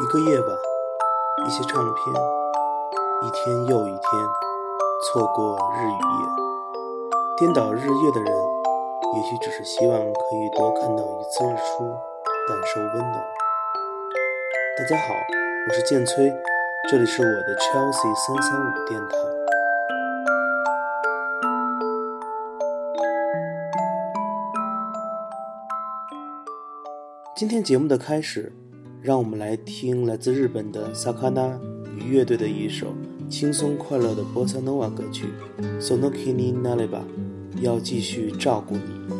一个夜晚，一些唱片，一天又一天，错过日与夜，颠倒日夜的人，也许只是希望可以多看到一次日出，感受温暖。大家好，我是剑崔，这里是我的 Chelsea 三三五电台。今天节目的开始。让我们来听来自日本的萨卡纳与乐队的一首轻松快乐的波萨诺瓦歌曲《Sonoki ni Naliba》，要继续照顾你。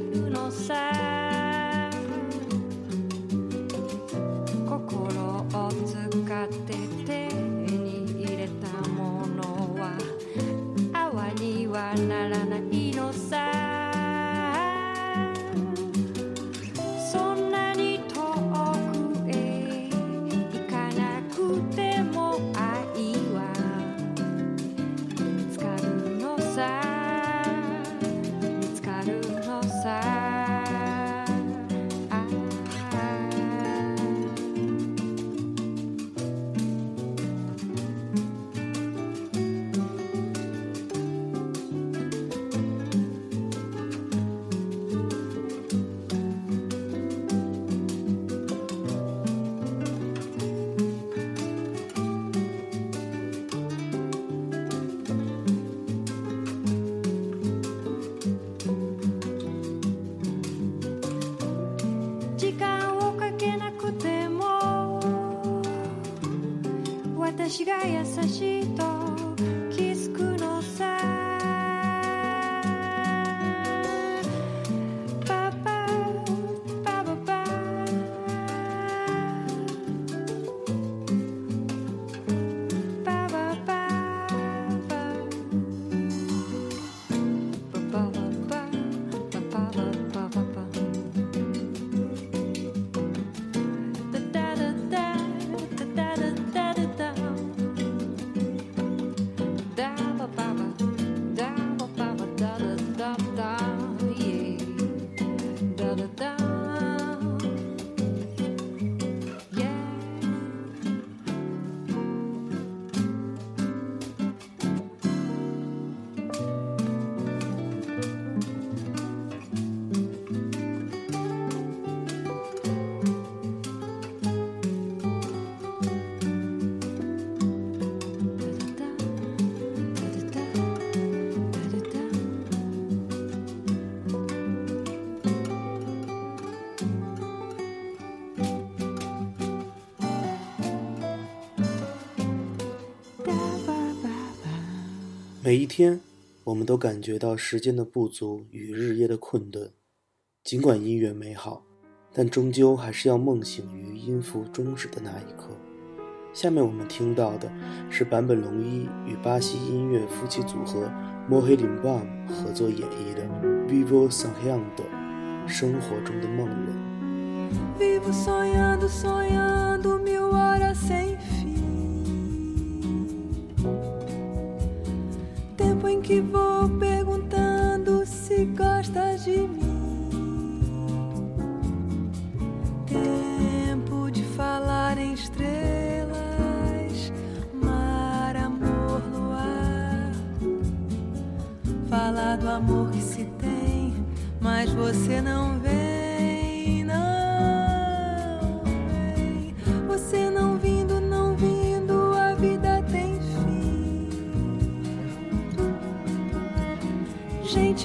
plus dans sa 每一天，我们都感觉到时间的不足与日夜的困顿。尽管音乐美好，但终究还是要梦醒于音符终止的那一刻。下面我们听到的是坂本龙一与巴西音乐夫妻组合 Mohelim b a m 合作演绎的《Vivo Sonhando》生活中的梦人。Vivo sonhando, sonhando mil horas sem Tempo em que vou perguntando se gosta de mim. Tempo de falar em estrelas, mar, amor, luar. Falar do amor que se tem, mas você não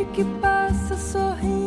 Gente que passa sorrindo,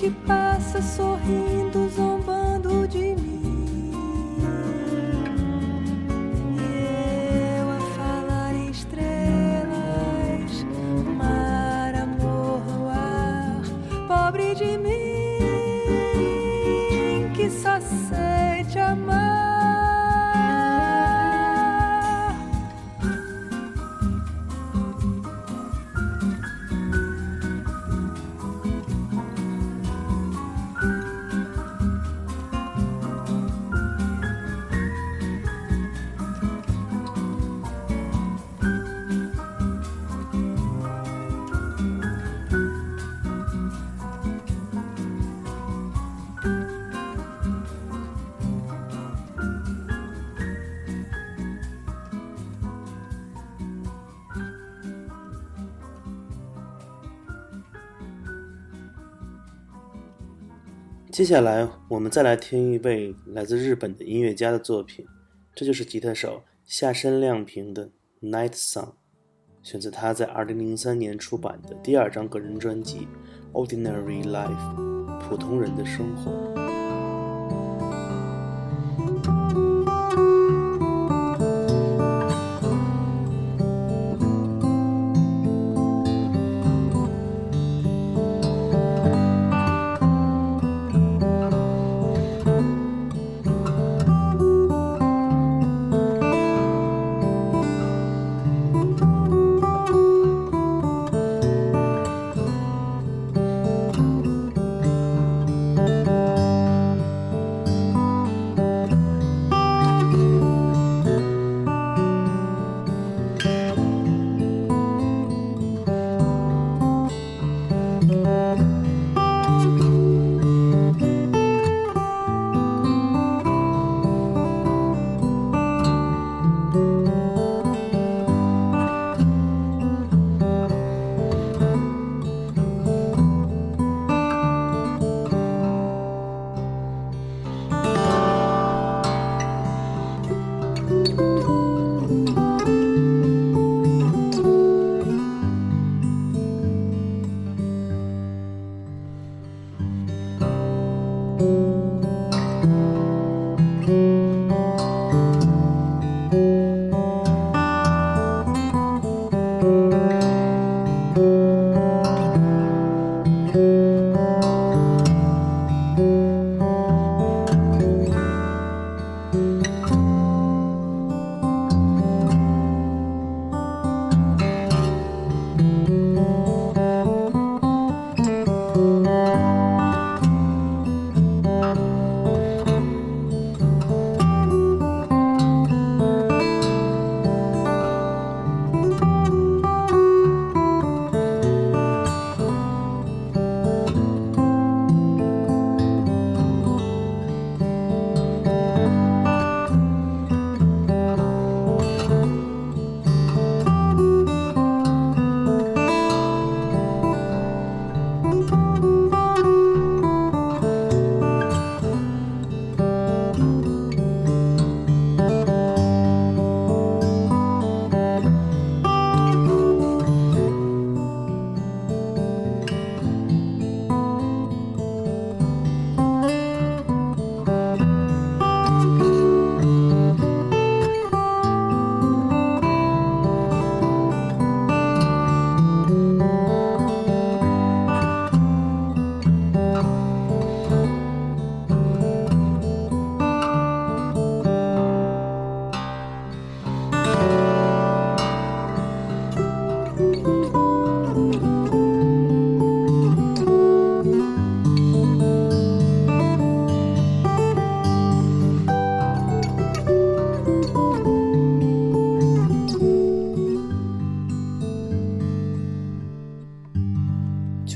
que passa sorrindo, 接下来，我们再来听一位来自日本的音乐家的作品，这就是吉他手下山亮平的《Night Song》，选自他在2003年出版的第二张个人专辑《Ordinary Life》（普通人的生活）。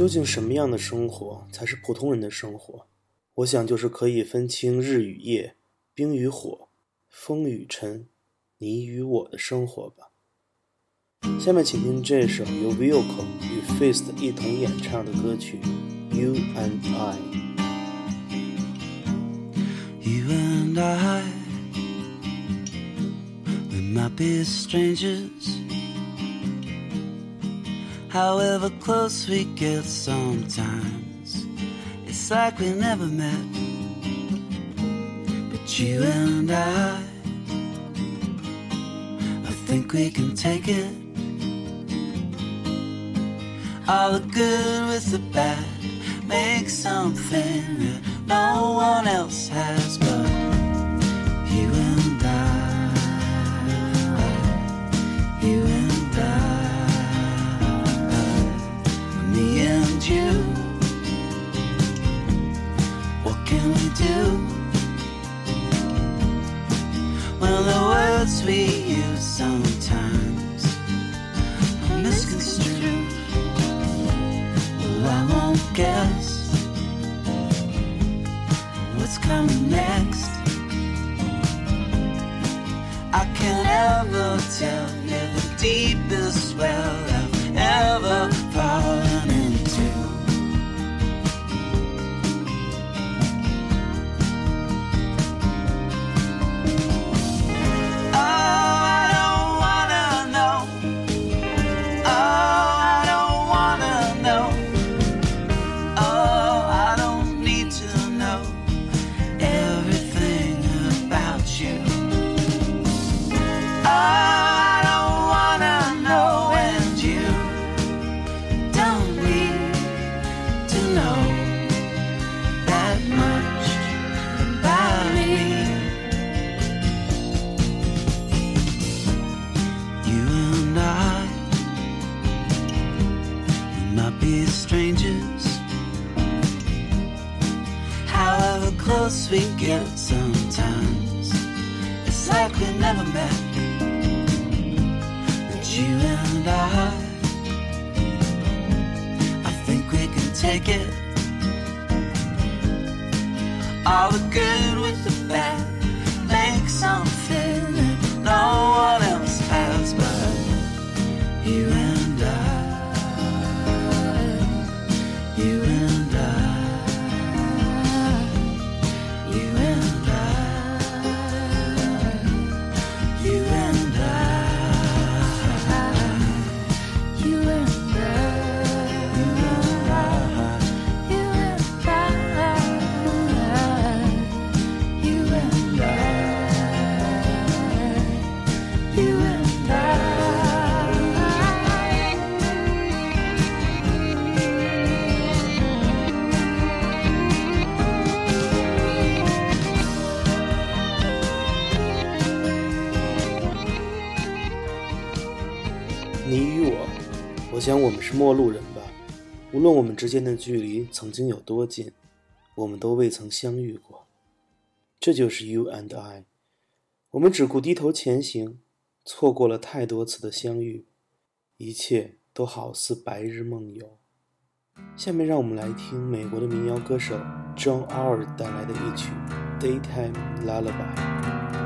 究竟什么样的生活才是普通人的生活？我想就是可以分清日与夜、冰与火、风与尘、你与我的生活吧。下面请听这首由 Vilco 与 Fist 一同演唱的歌曲《You and I》。You and I, we might be strangers. However close we get sometimes, it's like we never met. But you and I, I think we can take it. All the good with the bad, make something that no one else has but we use sometimes are misconstrued. Well, I won't guess what's coming next. I can't ever tell you the deepest well I've ever fallen close we get sometimes, it's like we never met. But you and I, I think we can take it. All the good with the bad, make something that no one else has but you and I. 想我们是陌路人吧。无论我们之间的距离曾经有多近，我们都未曾相遇过。这就是 You and I。我们只顾低头前行，错过了太多次的相遇，一切都好似白日梦游。下面让我们来听美国的民谣歌手 John R 带来的一曲《Daytime Lullaby》。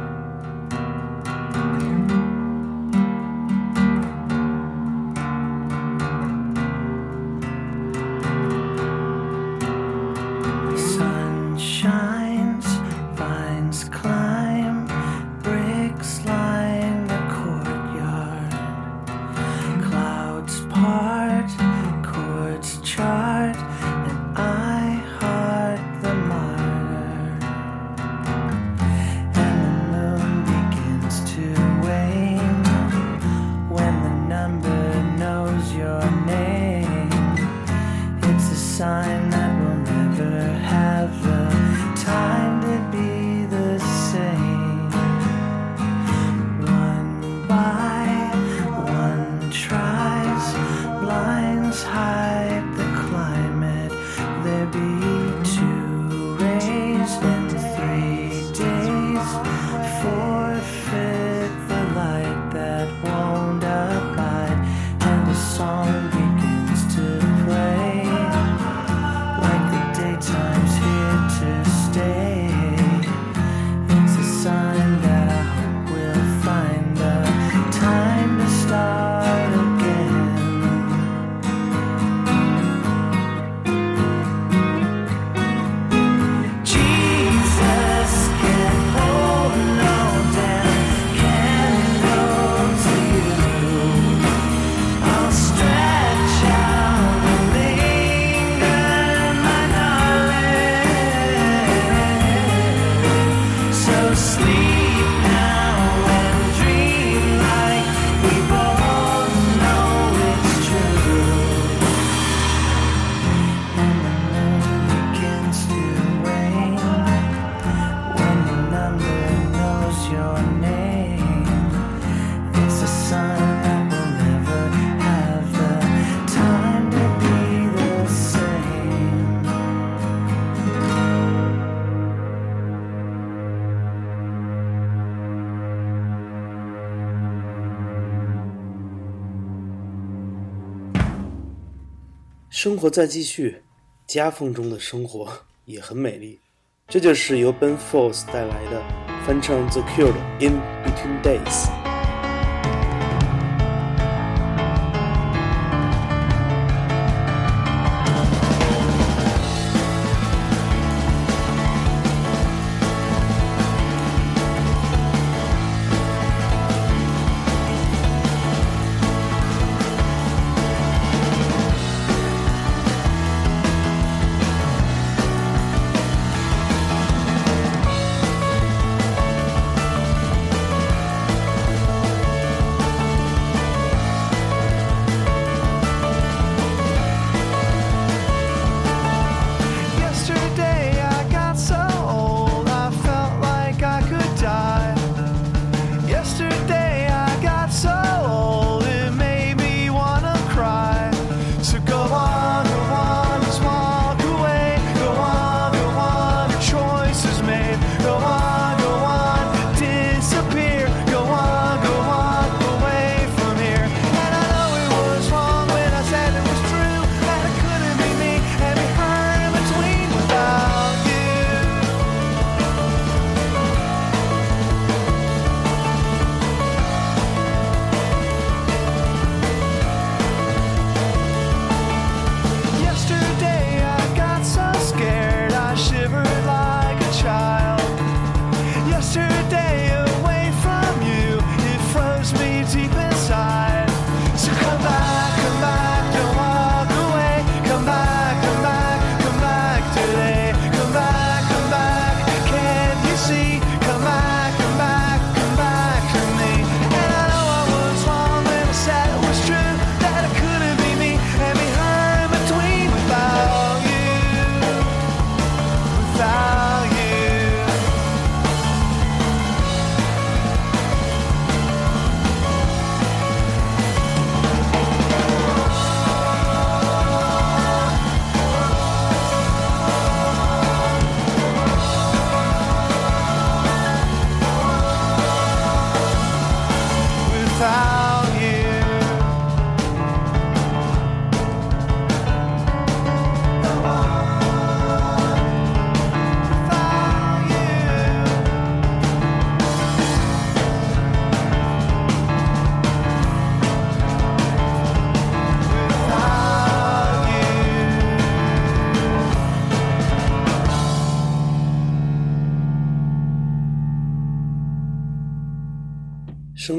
生活在继续，夹缝中的生活也很美丽。这就是由 Ben f o l s 带来的翻唱 The Cure 的《In Between Days》。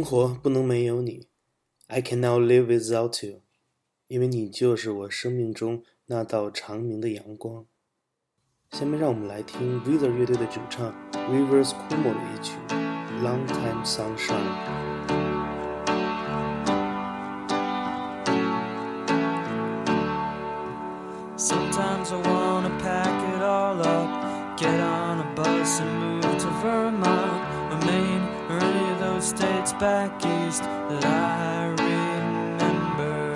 活不能没有你，I cannot live without you，因为你就是我生命中那道长明的阳光。下面让我们来听 Weezer 乐队的主唱 Rivers Cuomo 的一曲《Long Time Sunshine》。 Sometimes I wanna pack it all up, get on a bus and move to Vermont or Maine or any of states back east that I remember.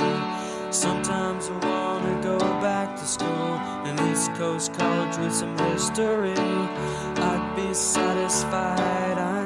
Sometimes I wanna go back to school, an East Coast college with some history. I'd be satisfied, I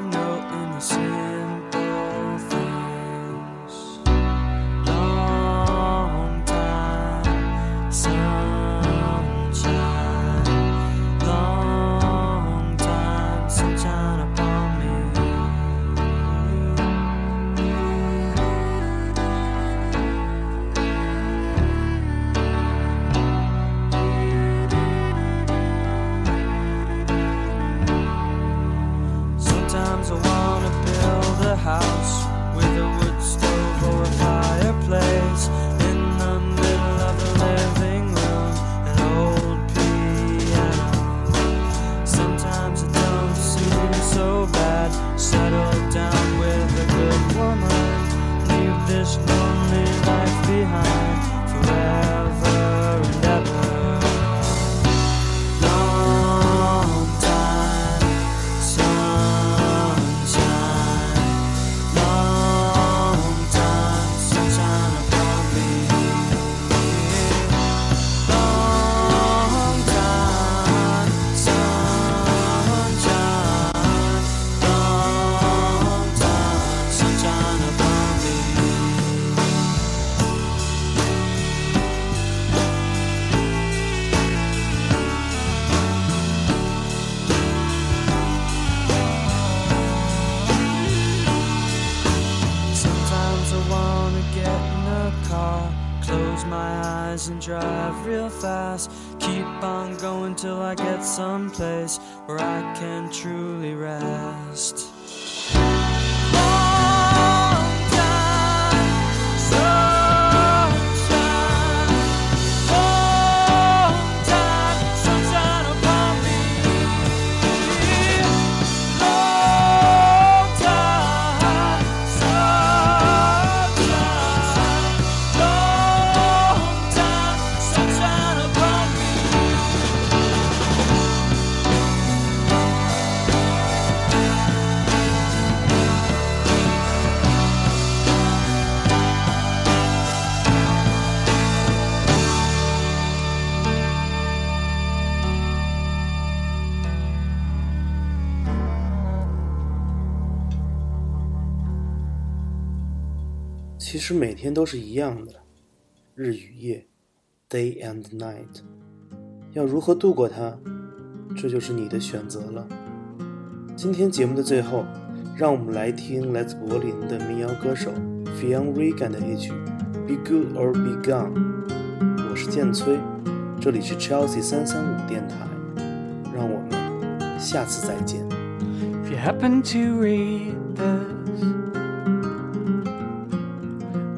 eyes and drive real fast. Keep on going till I get someplace where I can truly rest. 其实每天都是一样的，日与夜，day and night。要如何度过它，这就是你的选择了。今天节目的最后，让我们来听来自柏林的民谣歌手 Fion Regan 的一曲《Be Good or Be Gone》。我是建崔，这里是 Chelsea 三三五电台，让我们下次再见。If you happen to read this,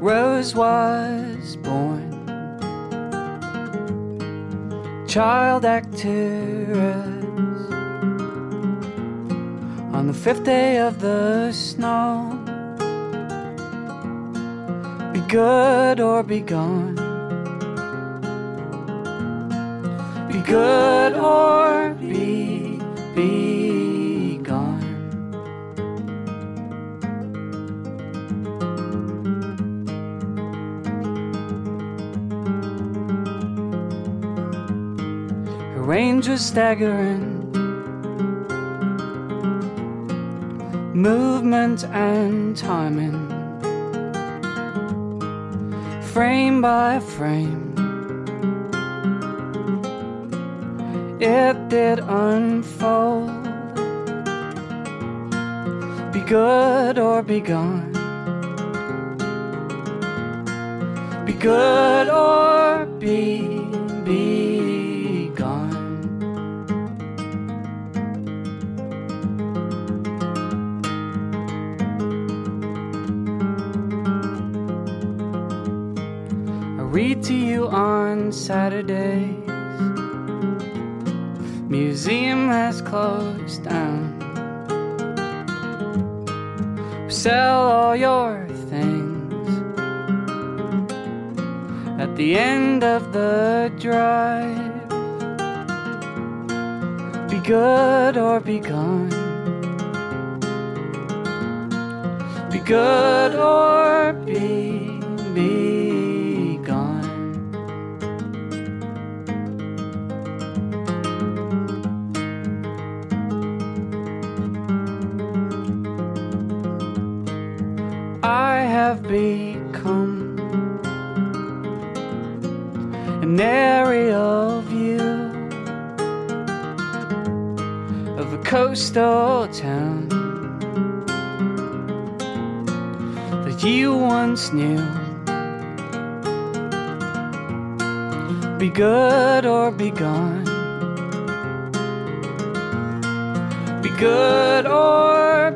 Rose was born, child actress. On the fifth day of the snow, be good or be gone. Be good or be be range staggering. Movement and timing, frame by frame. it did unfold. Be good or be gone. Be good or be be To you on Saturdays. Museum has closed down. Sell all your things at the end of the drive. Be good or be gone. Be good or become an aerial view of a coastal town that you once knew. Be good or be gone. Be good or